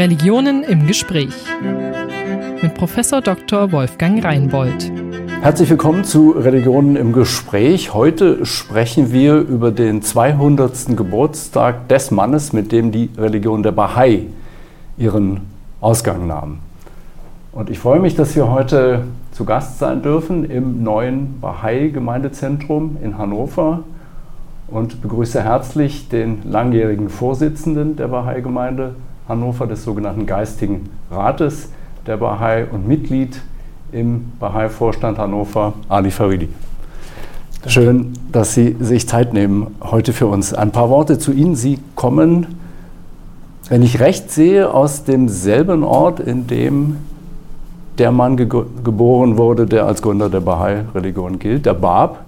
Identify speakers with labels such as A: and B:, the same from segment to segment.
A: Religionen im Gespräch mit Professor Dr. Wolfgang Reinbold.
B: Herzlich willkommen zu Religionen im Gespräch. Heute sprechen wir über den 200. Geburtstag des Mannes, mit dem die Religion der Bahai ihren Ausgang nahm. Und ich freue mich, dass wir heute zu Gast sein dürfen im neuen Bahai-Gemeindezentrum in Hannover und begrüße herzlich den langjährigen Vorsitzenden der Bahai-Gemeinde Hannover, des sogenannten Geistigen Rates der Bahai und Mitglied im Bahai-Vorstand Hannover, Ali Faridi. Schön, dass Sie sich Zeit nehmen heute für uns. Ein paar Worte zu Ihnen. Sie kommen, wenn ich recht sehe, aus demselben Ort, in dem der Mann ge geboren wurde, der als Gründer der Bahai-Religion gilt, der Bab,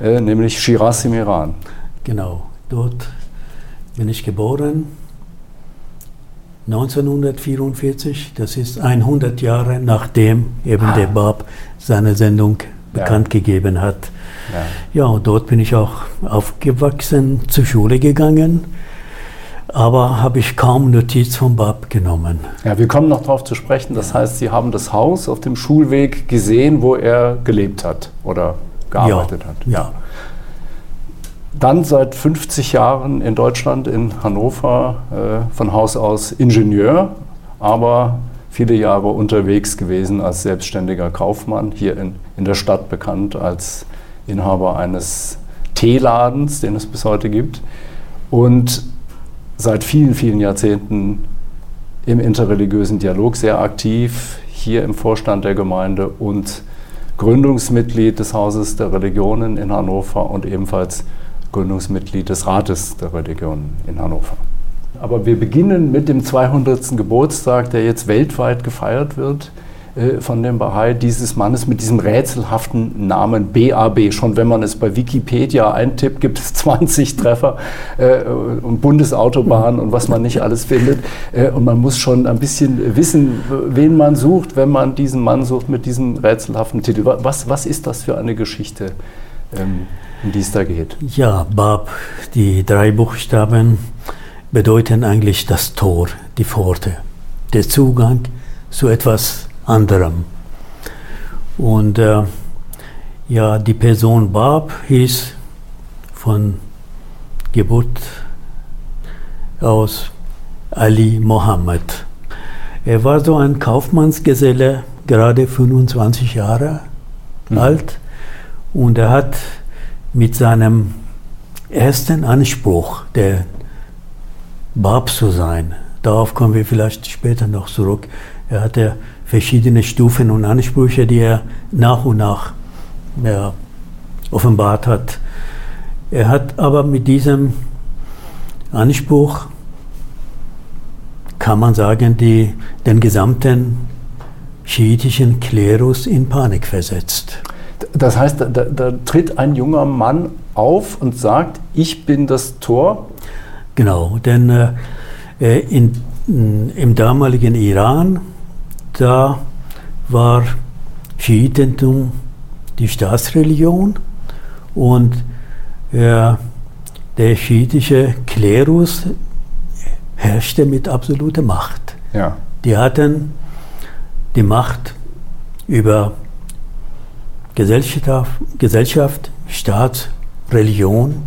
B: äh, nämlich Shiraz im Iran.
C: Genau, dort bin ich geboren. 1944, das ist 100 Jahre nachdem eben ah. der Bab seine Sendung bekannt ja. gegeben hat. Ja. ja, und dort bin ich auch aufgewachsen, zur Schule gegangen, aber habe ich kaum Notiz vom Bab genommen.
B: Ja, wir kommen noch darauf zu sprechen. Das heißt, Sie haben das Haus auf dem Schulweg gesehen, wo er gelebt hat oder gearbeitet
C: ja.
B: hat.
C: Ja.
B: Dann seit 50 Jahren in Deutschland, in Hannover, äh, von Haus aus Ingenieur, aber viele Jahre unterwegs gewesen als selbstständiger Kaufmann, hier in, in der Stadt bekannt als Inhaber eines Teeladens, den es bis heute gibt. Und seit vielen, vielen Jahrzehnten im interreligiösen Dialog sehr aktiv, hier im Vorstand der Gemeinde und Gründungsmitglied des Hauses der Religionen in Hannover und ebenfalls Gründungsmitglied des Rates der Religion in Hannover. Aber wir beginnen mit dem 200. Geburtstag, der jetzt weltweit gefeiert wird äh, von dem Bahai, dieses Mannes mit diesem rätselhaften Namen BAB. Schon wenn man es bei Wikipedia eintippt, gibt es 20 Treffer äh, und Bundesautobahnen und was man nicht alles findet. Äh, und man muss schon ein bisschen wissen, wen man sucht, wenn man diesen Mann sucht mit diesem rätselhaften Titel. Was, was ist das für eine Geschichte? Ähm, um die es da geht.
C: Ja, Bab, die drei Buchstaben bedeuten eigentlich das Tor, die Pforte, der Zugang zu etwas anderem. Und äh, ja, die Person Bab hieß von Geburt aus Ali Mohammed. Er war so ein Kaufmannsgeselle, gerade 25 Jahre mhm. alt, und er hat mit seinem ersten Anspruch, der Bab zu sein, darauf kommen wir vielleicht später noch zurück, er hatte verschiedene Stufen und Ansprüche, die er nach und nach ja, offenbart hat. Er hat aber mit diesem Anspruch, kann man sagen, die, den gesamten schiitischen Klerus in Panik versetzt.
B: Das heißt, da, da, tritt ein junger Mann auf und sagt, ich bin das Tor.
C: Genau, denn äh, in, im damaligen Iran, da war Schiitentum die Staatsreligion und äh, der schiitische Klerus herrschte mit absoluter Macht.
B: Ja.
C: Die hatten die Macht über Gesellschaft, Staat, Religion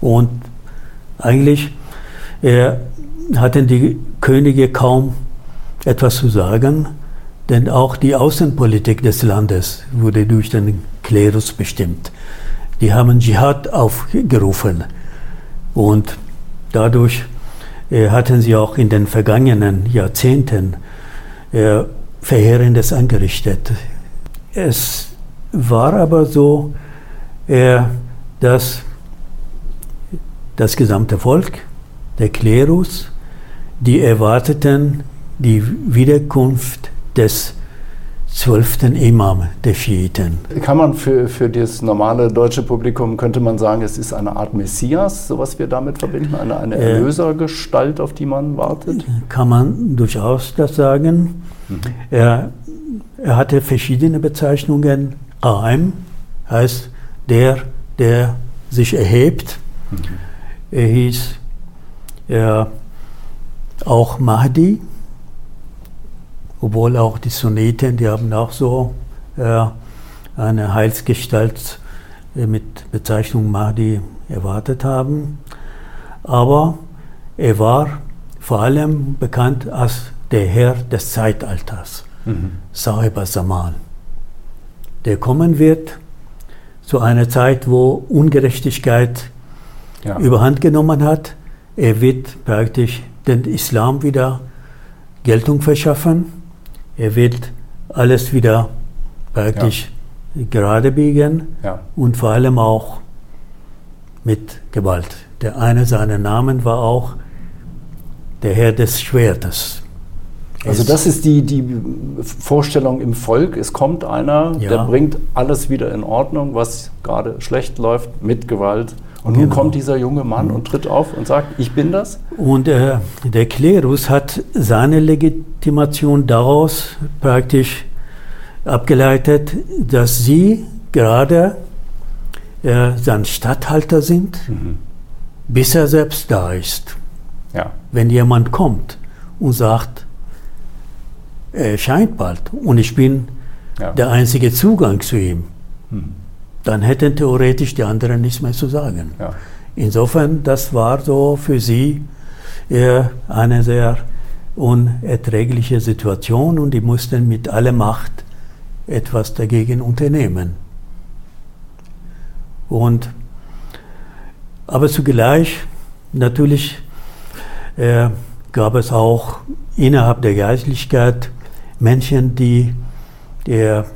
C: und eigentlich äh, hatten die Könige kaum etwas zu sagen, denn auch die Außenpolitik des Landes wurde durch den Klerus bestimmt. Die haben Dschihad aufgerufen und dadurch äh, hatten sie auch in den vergangenen Jahrzehnten äh, Verheerendes angerichtet. Es war aber so, äh, dass das gesamte Volk, der Klerus, die erwarteten die Wiederkunft des zwölften Imam der Schiiten.
B: Kann man für, für das normale deutsche Publikum, könnte man sagen, es ist eine Art Messias, so was wir damit verbinden, eine, eine äh, Erlösergestalt, auf die man wartet?
C: Kann man durchaus das sagen. Mhm. Er, er hatte verschiedene Bezeichnungen Qaim heißt der, der sich erhebt. Mhm. Er hieß er auch Mahdi, obwohl auch die Sunniten, die haben auch so äh, eine Heilsgestalt äh, mit Bezeichnung Mahdi erwartet haben. Aber er war vor allem bekannt als der Herr des Zeitalters, mhm. Sahib al-Zaman, der kommen wird zu einer Zeit, wo Ungerechtigkeit ja. überhand genommen hat. Er wird praktisch den Islam wieder Geltung verschaffen. Er wird alles wieder praktisch ja. gerade biegen ja. und vor allem auch mit Gewalt. Der eine seiner Namen war auch der Herr des Schwertes.
B: Also das ist die, die Vorstellung im Volk. Es kommt einer, ja. der bringt alles wieder in Ordnung, was gerade schlecht läuft, mit Gewalt. Und nun genau. kommt dieser junge Mann und tritt auf und sagt, ich bin das.
C: Und äh, der Klerus hat seine Legitimation daraus praktisch abgeleitet, dass sie gerade äh, sein Statthalter sind, mhm. bis er selbst da ist. Ja. Wenn jemand kommt und sagt, erscheint bald und ich bin ja. der einzige Zugang zu ihm, mhm dann hätten theoretisch die anderen nichts mehr zu sagen. Ja. Insofern, das war so für sie äh, eine sehr unerträgliche Situation und die mussten mit aller Macht etwas dagegen unternehmen. Und, aber zugleich, natürlich äh, gab es auch innerhalb der Geistlichkeit Menschen, die der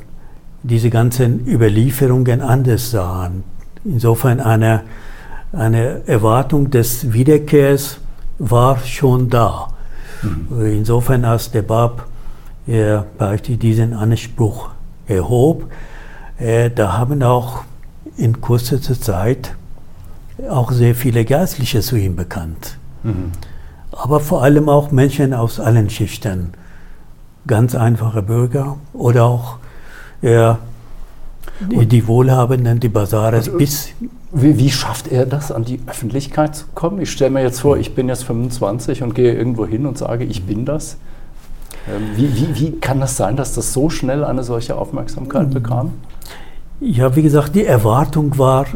C: diese ganzen Überlieferungen anders sahen. Insofern eine, eine Erwartung des Wiederkehrs war schon da. Mhm. Insofern, als der Bab äh, diesen Anspruch erhob, äh, da haben auch in kurzer Zeit auch sehr viele Geistliche zu ihm bekannt. Mhm. Aber vor allem auch Menschen aus allen Schichten, ganz einfache Bürger oder auch ja, die, die Wohlhabenden, die Bazares
B: also, bis. Wie, wie, schafft er das, an die Öffentlichkeit zu kommen? Ich stelle mir jetzt vor, ich bin jetzt 25 und gehe irgendwo hin und sage, ich bin das. Ähm, wie, wie, wie kann das sein, dass das so schnell eine solche Aufmerksamkeit bekam?
C: Ja, wie gesagt, die Erwartung war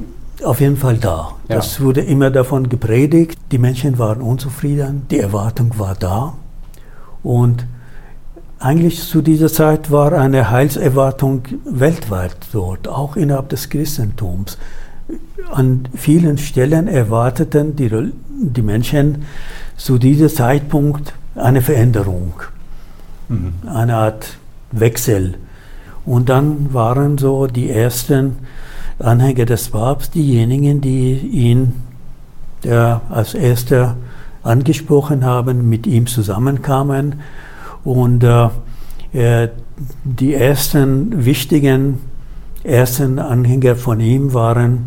C: auf jeden Fall da. Ja. Das wurde immer davon gepredigt. Die Menschen waren unzufrieden, die Erwartung war da. Und eigentlich zu dieser Zeit war eine Heilserwartung weltweit dort, auch innerhalb des Christentums. An vielen Stellen erwarteten die, die Menschen zu diesem Zeitpunkt eine Veränderung, mhm. eine Art Wechsel. Und dann waren so die ersten Anhänger des Papstes diejenigen, die ihn als erster angesprochen haben, mit ihm zusammenkamen und äh, äh, die ersten wichtigen ersten Anhänger von ihm waren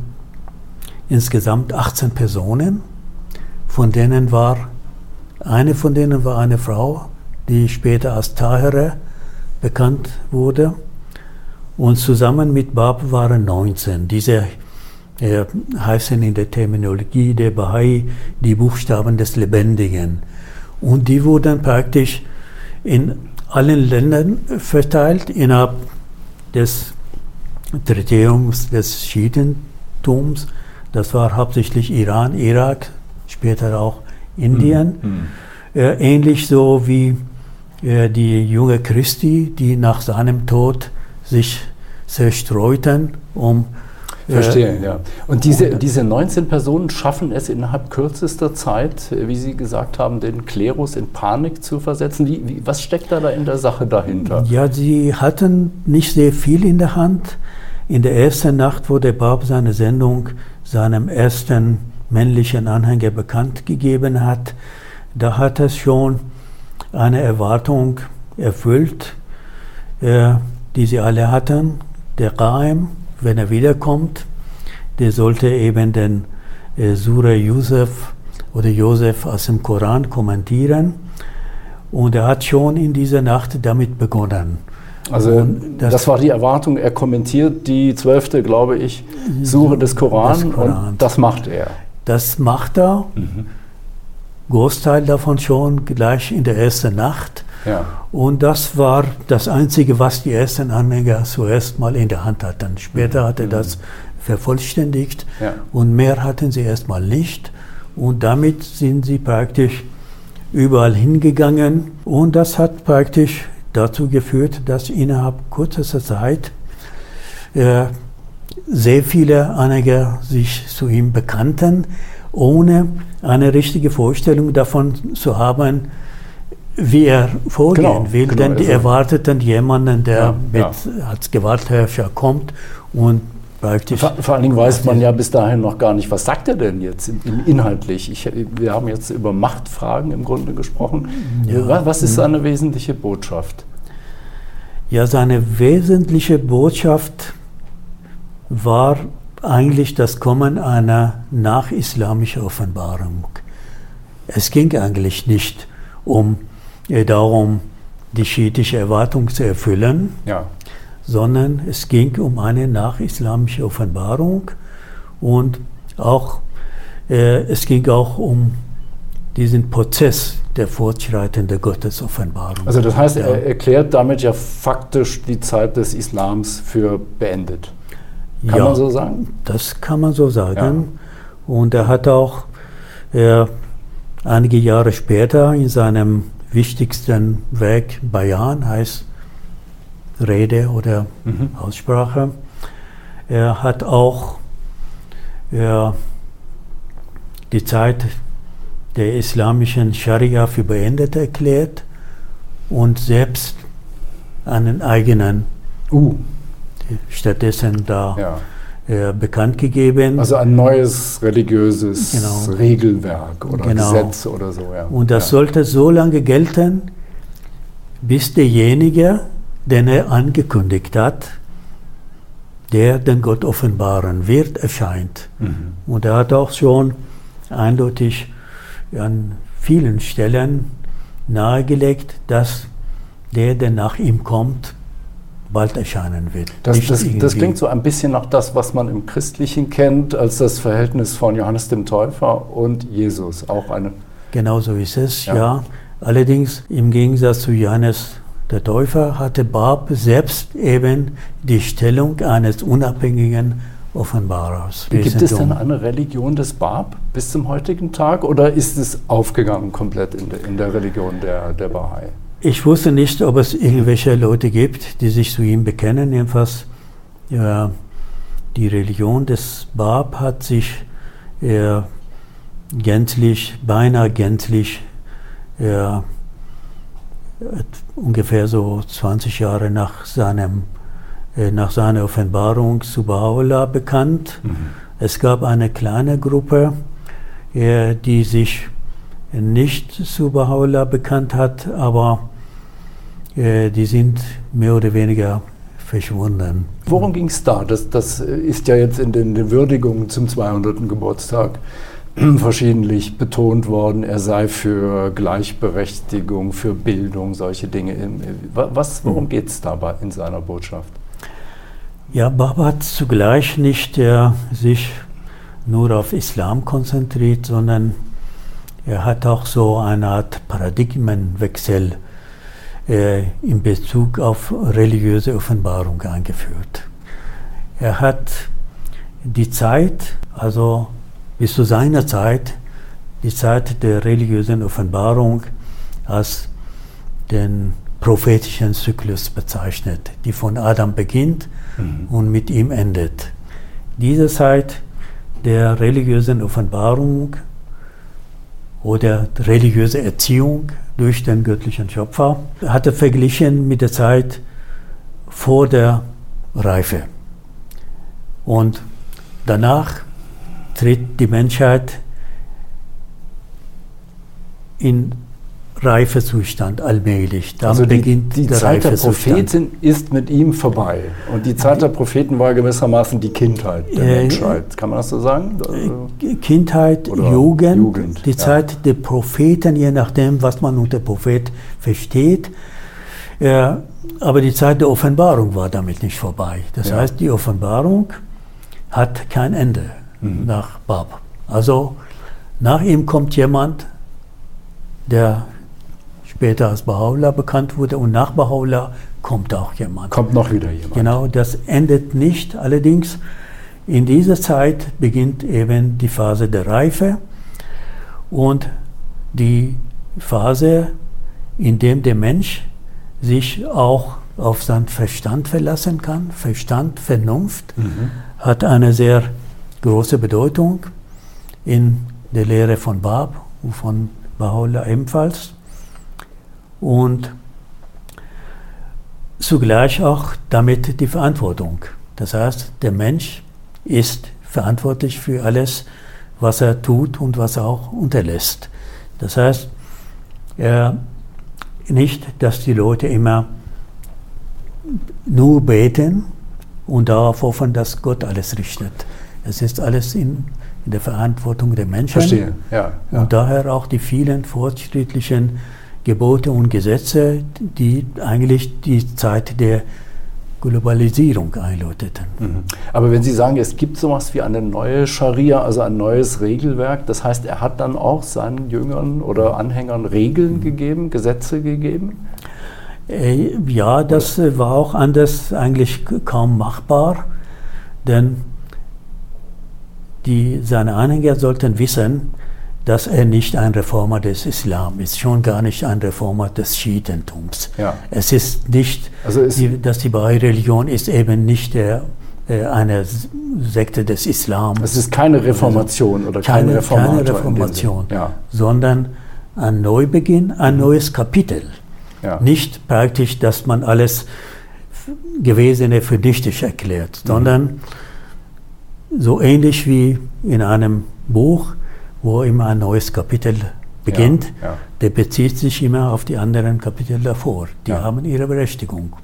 C: insgesamt 18 Personen. Von denen war eine von denen war eine Frau, die später als Tahere bekannt wurde. Und zusammen mit Bab waren 19. Diese äh, heißen in der Terminologie der Bahai die Buchstaben des Lebendigen. Und die wurden praktisch in allen Ländern verteilt innerhalb des Territoriums des Schiitentums. Das war hauptsächlich Iran, Irak, später auch Indien. Mhm. mhm. Äh, ähnlich so wie äh, die junge Christi, die nach seinem Tod sich zerstreuten, um
B: Verstehe, ja. Und diese, diese 19 Personen schaffen es innerhalb kürzester Zeit, äh, wie Sie gesagt haben, den Klerus in Panik zu versetzen. Wie, wie, was steckt da, da in der Sache dahinter?
C: Ja, sie hatten nicht sehr viel in der Hand. In der ersten Nacht, wo der Papst seine Sendung seinem ersten männlichen Anhänger bekannt gegeben hat, da hat es schon eine Erwartung erfüllt, äh, die sie alle hatten. Der Qaim, wenn er wiederkommt, der sollte eben den äh, Surah Yusuf oder Josef aus dem Koran kommentieren. Und er hat schon in dieser Nacht damit begonnen.
B: Also das, das, war die Erwartung, er kommentiert die zwölfte, glaube ich, Sure des Koran des und das macht er.
C: Das macht er, mhm. Großteil davon schon gleich in der ersten Nacht.
B: Ja.
C: Und das war das Einzige, was die ersten Anhänger zuerst mal in der Hand hatten. Später hat er das vervollständigt
B: Ja.
C: und mehr hatten sie erstmal nicht. Und damit sind sie praktisch überall hingegangen. Und das hat praktisch dazu geführt, dass innerhalb kürzester Zeit äh, sehr viele Anhänger sich zu ihm bekannten, ohne eine richtige Vorstellung davon zu haben, wie er vorgehen
B: Genau,
C: will.
B: genau,
C: Denn die
B: also-
C: erwarteten jemanden, der
B: Ja,
C: mit,
B: ja.
C: als Gewaltherrscher kommt und praktisch.
B: Vor, vor allen Dingen weiß man ja bis dahin noch gar nicht, was sagt er denn jetzt in, in inhaltlich. Ich, wir haben jetzt über Machtfragen im Grunde gesprochen.
C: Ja.
B: Wa- Was ist seine wesentliche Botschaft?
C: Ja, seine wesentliche Botschaft war eigentlich das Kommen einer nachislamischen Offenbarung. Es ging eigentlich nicht um darum, die schiitische Erwartung zu erfüllen,
B: Ja.
C: sondern es ging um eine nachislamische Offenbarung und auch, äh, es ging auch um diesen Prozess der fortschreitenden Gottesoffenbarung.
B: Also das heißt,
C: Ja.
B: er erklärt damit ja faktisch die Zeit des Islams für beendet. Kann
C: Ja.
B: man so sagen?
C: Das kann man so sagen. Und er hat auch äh, einige Jahre später in seinem wichtigsten Werk Bayan, heißt Rede oder
B: Mhm.
C: Aussprache, er hat auch äh, die Zeit der islamischen Scharia für beendet erklärt und selbst einen eigenen
B: Uh,
C: stattdessen da
B: ja.
C: Äh, bekannt gegeben.
B: Also ein neues religiöses
C: Genau.
B: Regelwerk oder
C: Genau.
B: Gesetz oder so. Ja.
C: Und das
B: ja.
C: sollte so lange gelten, bis derjenige, den er angekündigt hat, der den Gott offenbaren wird, erscheint.
B: Mhm.
C: Und er hat auch schon eindeutig an vielen Stellen nahegelegt, dass der, der nach ihm kommt, bald erscheinen wird.
B: Das, das, das klingt so ein bisschen nach das, was man im Christlichen kennt, als das Verhältnis von Johannes dem Täufer und Jesus. Auch eine.
C: Genau so ist es,
B: Ja.
C: ja. Allerdings im Gegensatz zu Johannes der Täufer hatte Bab selbst eben die Stellung eines unabhängigen Offenbarers.
B: Gibt es denn eine Religion des Bab bis zum heutigen Tag oder ist es aufgegangen komplett in der, in der Religion der, der Bahai?
C: Ich wusste nicht, ob es irgendwelche Leute gibt, die sich zu ihm bekennen. Jedenfalls, ja, die Religion des Bab hat sich äh, gänzlich, beinahe gänzlich, äh, ungefähr so 20 Jahre nach, seinem, äh, nach seiner Offenbarung zu Baha'u'llah bekannt. Es gab eine kleine Gruppe, die sich nicht zu Baha'u'llah bekannt hat, aber die sind mehr oder weniger verschwunden.
B: Worum ging es da? Das, das ist ja jetzt in den, den Würdigungen zum 200. Geburtstag verschiedentlich betont worden, er sei für Gleichberechtigung, für Bildung, solche Dinge. Was, worum geht es dabei in seiner Botschaft?
C: Ja, Baba hat zugleich nicht äh, sich nur auf Islam konzentriert, sondern er hat auch so eine Art Paradigmenwechsel äh, in Bezug auf religiöse Offenbarung eingeführt. Er hat die Zeit, also bis zu seiner Zeit, die Zeit der religiösen Offenbarung als den prophetischen Zyklus bezeichnet, die von Adam beginnt und mit ihm endet. Diese Zeit der religiösen Offenbarung oder religiöse Erziehung durch den göttlichen Schöpfer hat er verglichen mit der Zeit vor der Reife. Und danach tritt die Menschheit in Reifezustand allmählich. Dann
B: also die,
C: beginnt
B: die Zeit der. Propheten ist mit ihm vorbei. Und die Zeit der Propheten war gewissermaßen die Kindheit der
C: Äh,
B: Menschheit. Kann man das so sagen?
C: Kindheit,
B: Oder
C: Jugend,
B: Jugend,
C: die
B: ja.
C: Zeit der Propheten, je nachdem, was man unter Prophet versteht. Äh, aber die Zeit der Offenbarung war damit nicht vorbei. Das
B: Ja.
C: heißt, die Offenbarung hat kein Ende
B: Mhm.
C: nach Bab. Also nach ihm kommt jemand, der später als Baha'u'llah bekannt wurde. Und nach Baha'u'llah kommt auch jemand.
B: Kommt noch wieder jemand.
C: Genau, das endet nicht. Allerdings in dieser Zeit beginnt eben die Phase der Reife und die Phase, in der der Mensch sich auch auf seinen Verstand verlassen kann. Verstand, Vernunft mhm. hat eine sehr große Bedeutung in der Lehre von Bab und von Baha'u'llah ebenfalls. Und zugleich auch damit die Verantwortung. Das heißt, der Mensch ist verantwortlich für alles, was er tut und was er auch unterlässt. Das heißt, er, nicht, dass die Leute immer nur beten und darauf hoffen, dass Gott alles richtet. Es ist alles in, in der Verantwortung der Menschen.
B: Verstehe, ja,
C: ja. Und daher auch die vielen fortschrittlichen Gebote und Gesetze, die eigentlich die Zeit der Globalisierung einläuteten.
B: Mhm. Aber wenn Sie sagen, es gibt sowas wie eine neue Scharia, also ein neues Regelwerk, das heißt, er hat dann auch seinen Jüngern oder Anhängern Regeln mhm. gegeben, Gesetze gegeben?
C: Äh, ja, das war auch anders eigentlich kaum machbar, denn die, seine Anhänger sollten wissen, dass er nicht ein Reformer des Islam ist, schon gar nicht ein Reformer des Schiitentums. Ja. Es ist nicht, also ist die, dass die Bahai-Religion ist eben nicht der, äh, eine Sekte des Islam.
B: Es ist keine Reformation oder keine,
C: keine Reformation, ja. sondern ein Neubeginn, ein neues Kapitel. Ja. Nicht praktisch, dass man alles Gewesene für nichtig erklärt, mhm. sondern so ähnlich wie in einem Buch, wo immer ein neues Kapitel beginnt, ja, ja. der bezieht sich immer auf die anderen Kapitel davor. Die ja. haben ihre Berechtigung.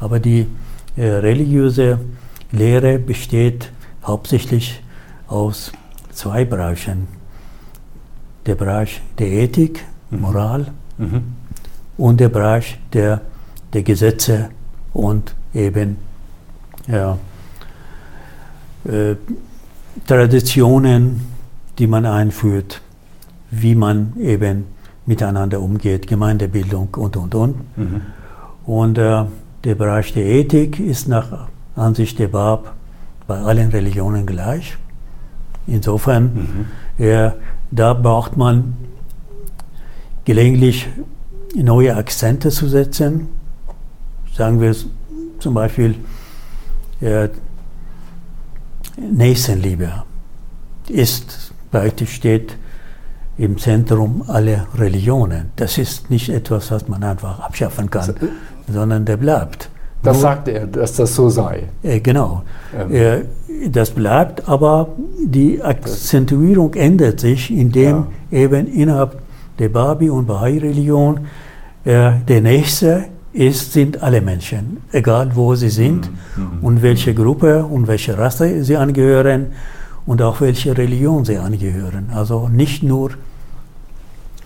C: Aber die äh, religiöse Lehre besteht hauptsächlich aus zwei Bereichen. Der Bereich der Ethik, mhm. Moral mhm und der Bereich der, der Gesetze und eben äh, Traditionen, die man einführt, wie man eben miteinander umgeht, Gemeindebildung und, und, und. Mhm. Und äh, der Bereich der Ethik ist nach Ansicht der Bab bei allen Religionen gleich. Insofern, mhm. äh, da braucht man gelegentlich neue Akzente zu setzen. Sagen wir zum Beispiel äh, Nächstenliebe ist praktisch steht im Zentrum aller Religionen. Das ist nicht etwas, was man einfach abschaffen kann, äh, sondern der bleibt.
B: Das Nur, sagte er, dass das so sei.
C: Äh, genau. Ähm. Äh, das bleibt, aber die Akzentuierung ändert sich, indem ja. eben innerhalb der Babi- und Bahai-Religion äh, der Nächste ist, sind alle Menschen, egal wo sie sind mhm. und welche Gruppe und welche Rasse sie angehören und auch welche Religion sie angehören. Also nicht nur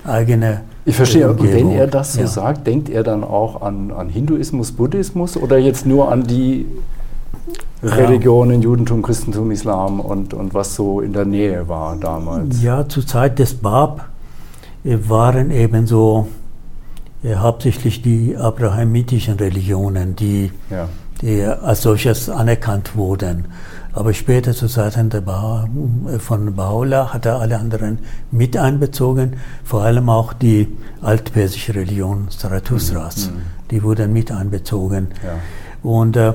C: eigene.
B: Ich verstehe, und wenn er das so ja. sagt, denkt er dann auch an, an Hinduismus, Buddhismus oder jetzt nur an die Religionen, Judentum, Christentum, Islam und, und was so in der Nähe war damals?
C: Ja, zur Zeit des Bab waren eben so äh, hauptsächlich die abrahamitischen Religionen, die, ja. die als solches anerkannt wurden. Aber später zu Zeiten der ba von Baha'u'llah hat er alle anderen mit einbezogen, vor allem auch die altpersische Religion Zarathustras, mhm. mhm. die wurden mit einbezogen. Ja. Und äh,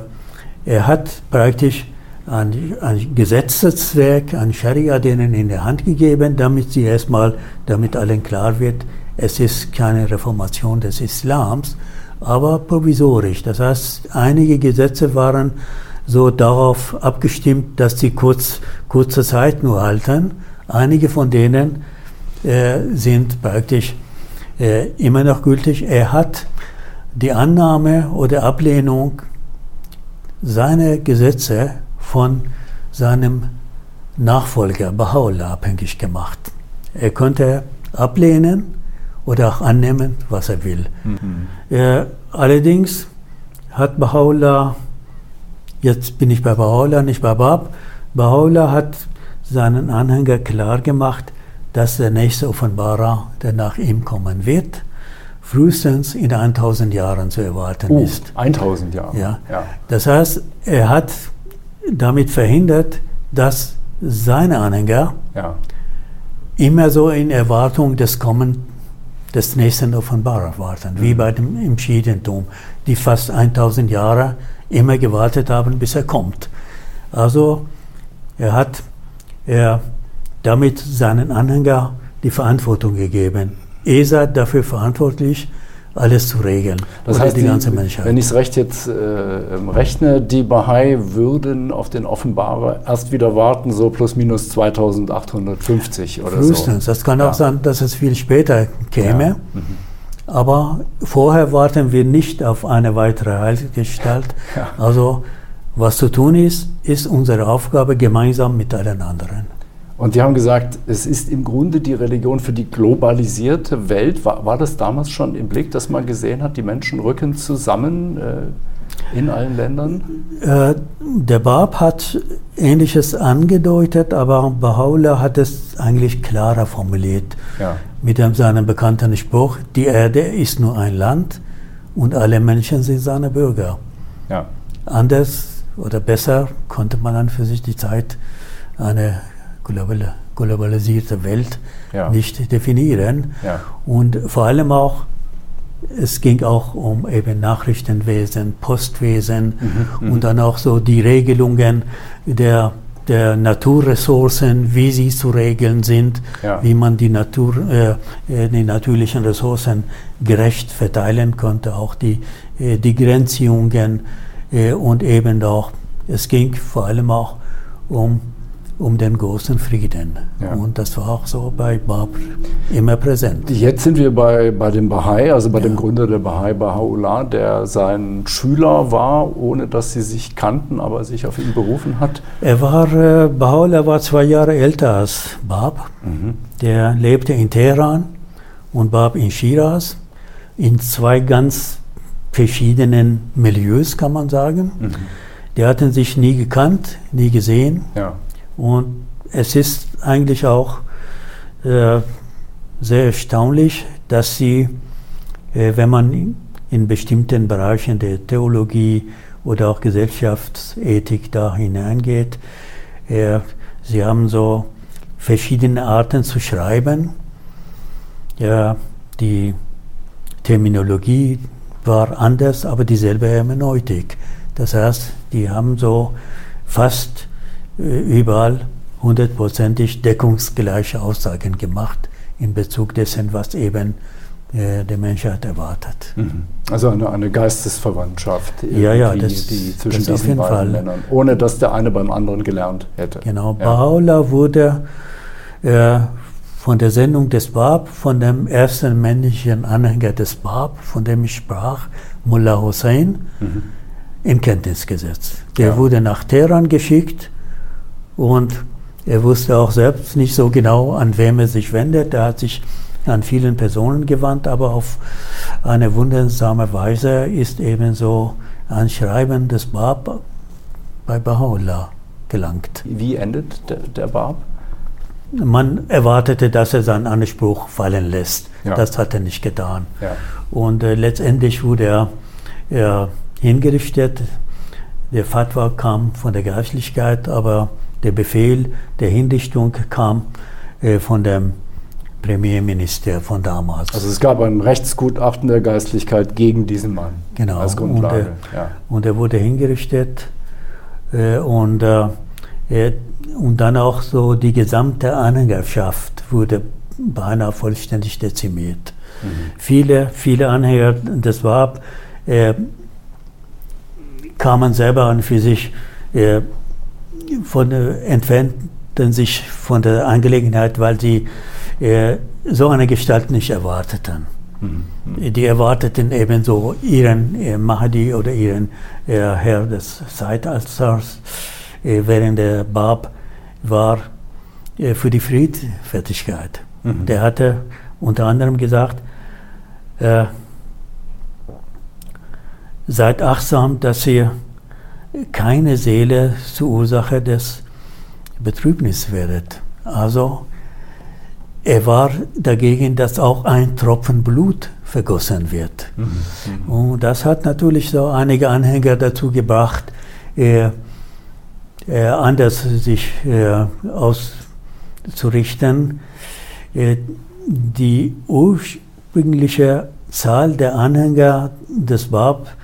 C: er hat praktisch ein, ein Gesetzeswerk, ein Scharia denen in der Hand gegeben, damit sie erstmal, damit allen klar wird, es ist keine Reformation des Islams, aber provisorisch. Das heißt, einige Gesetze waren so darauf abgestimmt, dass sie kurz, kurze Zeit nur halten. Einige von denen äh, sind praktisch äh, immer noch gültig. Er hat die Annahme oder Ablehnung seiner Gesetze von seinem Nachfolger Baha'u'llah abhängig gemacht. Er konnte ablehnen oder auch annehmen, was er will. Mhm. Äh, allerdings hat Baha'u'llah, jetzt bin ich bei Baha'u'llah, nicht bei Bab, Baha'u'llah hat seinen Anhänger klar gemacht, dass der nächste Offenbarer, der nach ihm kommen wird, frühestens in 1000 Jahren zu erwarten
B: Uh,
C: ist.
B: 1000 Jahre.
C: Ja. Das heißt, er hat damit verhindert, dass seine Anhänger
B: Ja.
C: immer so in Erwartung des Kommen des nächsten Offenbarer warten, wie bei dem im Schiedentum, die fast 1000 Jahre immer gewartet haben, bis er kommt. Also er hat er damit seinen Anhänger die Verantwortung gegeben. Ihr seid dafür verantwortlich, alles zu regeln.
B: Das heißt,
C: die
B: die,
C: ganze Menschheit.
B: wenn ich es recht jetzt äh, ähm, rechne, die Bahai würden auf den Offenbarer erst wieder warten, so plus minus 2850 oder
C: Frühestens.
B: so.
C: Das kann
B: Ja.
C: auch sein, dass es viel später käme.
B: Ja. Mhm.
C: Aber vorher warten wir nicht auf eine weitere Heilgestalt.
B: Ja.
C: Also was zu tun ist, ist unsere Aufgabe gemeinsam mit allen anderen.
B: Und die haben gesagt, es ist im Grunde die Religion für die globalisierte Welt. War, war das damals schon im Blick, dass man gesehen hat, die Menschen rücken zusammen äh, in allen Ländern?
C: Äh, der Bab hat Ähnliches angedeutet, aber Baha'u'llah hat es eigentlich klarer formuliert.
B: Ja.
C: Mit dem seinem bekannten Spruch, die Erde ist nur ein Land und alle Menschen sind seine Bürger.
B: Ja.
C: Anders oder besser konnte man dann für sich die Zeit eine global, globalisierte Welt
B: Ja.
C: nicht definieren.
B: Ja.
C: Und vor allem auch, es ging auch um eben Nachrichtenwesen, Postwesen
B: Mhm,
C: und dann auch so die Regelungen der, der Naturressourcen, wie sie zu regeln sind,
B: Ja.
C: wie man die, Natur, äh, äh, die natürlichen Ressourcen gerecht verteilen konnte, auch die, äh, die Grenzziehungen äh, und eben auch, es ging vor allem auch um, um den großen Frieden.
B: Ja.
C: Und das war auch so bei Babr immer präsent.
B: Jetzt sind wir bei, bei dem Bahai, also bei dem
C: Ja.
B: Gründer der Bahai, Baha'u'llah, der sein Schüler war, ohne dass sie sich kannten, aber sich auf ihn berufen hat.
C: Er war, äh, Baha'u'llah war zwei Jahre älter als Bab. Der lebte in Teheran und Bab in Shiraz, in zwei ganz verschiedenen Milieus, kann man sagen. Die hatten sich nie gekannt, nie gesehen.
B: Ja.
C: Und es ist eigentlich auch äh, sehr erstaunlich, dass sie, äh, wenn man in bestimmten Bereichen der Theologie oder auch Gesellschaftsethik da hineingeht, äh, sie haben so verschiedene Arten zu schreiben. Ja, die Terminologie war anders, aber dieselbe Hermeneutik. Das heißt, die haben so fast überall hundertprozentig deckungsgleiche Aussagen gemacht in Bezug dessen, was eben äh, der Menschheit erwartet.
B: Mhm. Also eine, eine Geistesverwandtschaft,
C: Ja, ja, das-
B: die zwischen
C: das
B: diesen beiden
C: Fall.
B: Männern, ohne dass der eine beim anderen gelernt hätte.
C: Genau,
B: Ja.
C: Baha'u'llah wurde äh, von der Sendung des Bab, von dem ersten männlichen Anhänger des Bab, von dem ich sprach, Mullah Hussein,
B: Mhm.
C: in Kenntnis gesetzt. Der
B: Ja.
C: wurde nach Teheran geschickt und er wusste auch selbst nicht so genau, an wem er sich wendet. Er hat sich an vielen Personen gewandt, aber auf eine wundersame Weise ist ebenso ein Schreiben des Bab bei Baha'u'llah gelangt.
B: Wie endet der, der Bab?
C: Man erwartete, dass er seinen Anspruch fallen lässt.
B: Ja.
C: Das hat er nicht getan.
B: Ja.
C: Und äh, letztendlich wurde er, er hingerichtet. Der Fatwa kam von der Geistlichkeit, aber der Befehl der Hinrichtung kam äh, von dem Premierminister von damals.
B: Also es gab ein Rechtsgutachten der Geistlichkeit gegen diesen Mann
C: Genau.
B: als Grundlage.
C: Und,
B: ja.
C: Und er wurde hingerichtet äh, und, äh, und dann auch so die gesamte Anhängerschaft wurde beinahe vollständig dezimiert. Viele, viele Anhänger des WAP äh, kamen selber an für sich, äh, von, entfernten sich von der Angelegenheit, weil sie äh, so eine Gestalt nicht erwarteten. Die erwarteten ebenso ihren äh, Mahdi oder ihren äh, Herr des Zeitalters, äh, während der Bab war äh, für die Friedfertigkeit.
B: Mhm.
C: Der hatte unter anderem gesagt, äh, seid achtsam, dass ihr keine Seele zur Ursache des Betrübnis werdet. Also er war dagegen, dass auch ein Tropfen Blut vergossen wird. Mhm. Und das hat natürlich so einige Anhänger dazu gebracht, äh, äh, anders sich äh, auszurichten. Äh, die ursprüngliche Zahl der Anhänger des Bab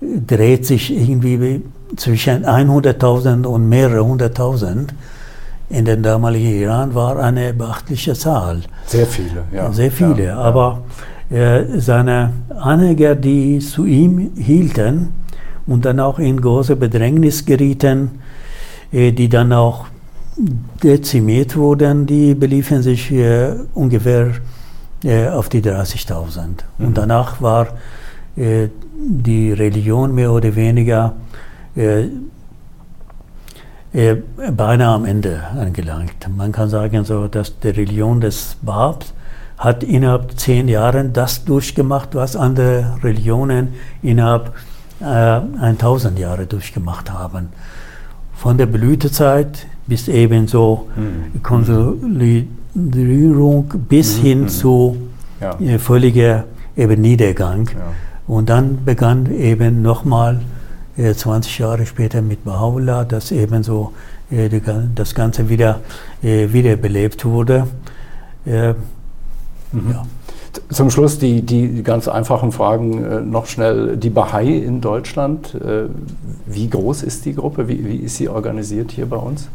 C: dreht sich irgendwie zwischen 100.000 und mehrere hunderttausend. In den damaligen Iran war eine beachtliche Zahl.
B: Sehr viele, ja.
C: Sehr viele, ja, aber äh, seine Anhänger, die zu ihm hielten und dann auch in große Bedrängnis gerieten, äh, die dann auch dezimiert wurden, die beliefen sich äh, ungefähr äh, auf die 30.000. Mhm. Und danach war äh, die Religion mehr oder weniger beinahe am Ende angelangt. Man kann sagen, so, dass die Religion des Babs hat innerhalb zehn Jahren das durchgemacht, was andere Religionen innerhalb äh, 1000 Jahre durchgemacht haben. Von der Blütezeit bis eben so mhm. Konsolidierung bis mhm. hin mhm. zu ja. äh, völliger eben Niedergang. Ja. Und dann begann eben nochmal 20 Jahre später mit Baha'u'llah, dass eben so äh, das Ganze wieder äh, wiederbelebt wurde.
B: Äh, mhm. ja. Zum Schluss die, die ganz einfachen Fragen noch schnell. Die Bahai in Deutschland, wie groß ist die Gruppe? Wie, wie ist sie organisiert hier bei uns?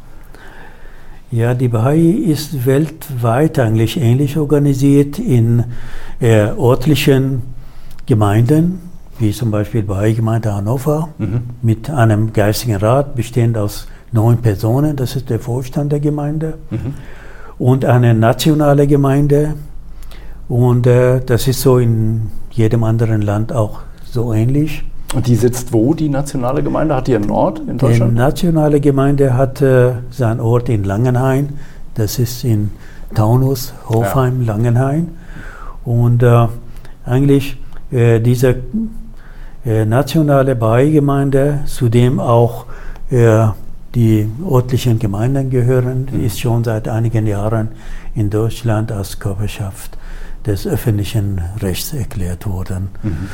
C: Ja, die Bahai ist weltweit eigentlich ähnlich organisiert in äh, örtlichen Gemeinden wie zum Beispiel bei Gemeinde Hannover, mhm. mit einem geistigen Rat bestehend aus neun Personen, das ist der Vorstand der Gemeinde, mhm. und eine nationale Gemeinde. Und äh, das ist so in jedem anderen Land auch so ähnlich.
B: Und die sitzt wo, die nationale Gemeinde? Hat die einen Ort in Deutschland?
C: Die nationale Gemeinde hat äh, seinen Ort in Langenhain. Das ist in Taunus, Hofheim, ja. Langenhain. Und äh, eigentlich äh, diese äh, nationale Bahai-Gemeinde, zu dem auch äh, die örtlichen Gemeinden gehören, mhm. ist schon seit einigen Jahren in Deutschland als Körperschaft des öffentlichen Rechts erklärt worden. Mhm.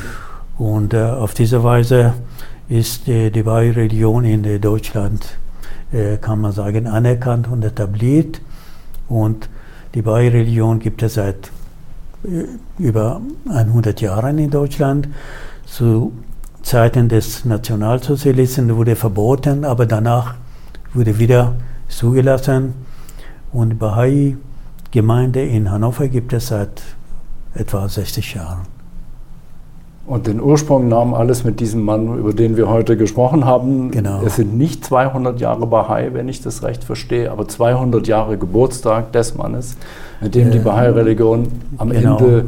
C: Und äh, auf diese Weise ist äh, die Bahai-Religion in Deutschland, äh, kann man sagen, anerkannt und etabliert. Und die Bahai-Religion gibt es seit über 100 Jahren in Deutschland. Zu Zeiten des Nationalsozialismus wurde verboten, aber danach wurde wieder zugelassen. Und die Bahai-Gemeinde in Hannover gibt es seit etwa 60 Jahren.
B: Und den Ursprung nahm alles mit diesem Mann, über den wir heute gesprochen haben.
C: Genau.
B: Es sind nicht 200 Jahre Bahai, wenn ich das recht verstehe, aber 200 Jahre Geburtstag des Mannes, mit dem die Bahai-Religion am genau. Ende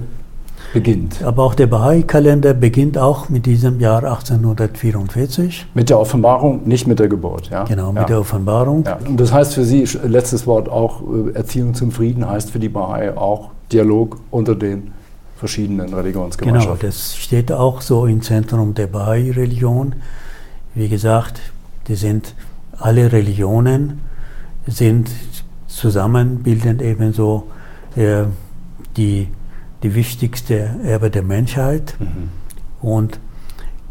B: beginnt.
C: Aber auch der Bahai-Kalender beginnt auch mit diesem Jahr 1844.
B: Mit der Offenbarung, nicht mit der Geburt. Ja?
C: Genau, mit ja. der Offenbarung.
B: Ja. Und das heißt für Sie, letztes Wort auch, äh, Erziehung zum Frieden heißt für die Bahai auch Dialog unter den verschiedenen Religionsgemeinschaften.
C: Genau, das steht auch so im Zentrum der Bahai-Religion. Wie gesagt, die sind alle Religionen sind zusammen, bilden ebenso äh, die die wichtigste Erbe der Menschheit. Mhm. Und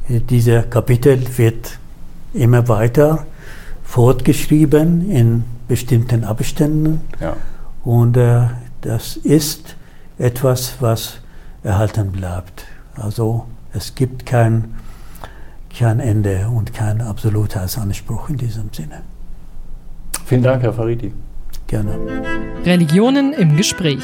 C: dieser Kapitel wird immer weiter fortgeschrieben in bestimmten Abständen. Ja. Und äh, das ist etwas, was erhalten bleibt. Also es gibt kein, kein Ende und kein Absolutheitsanspruch in diesem Sinne.
B: Vielen Dank, Herr Faridi.
C: Gerne.
A: Religionen im Gespräch.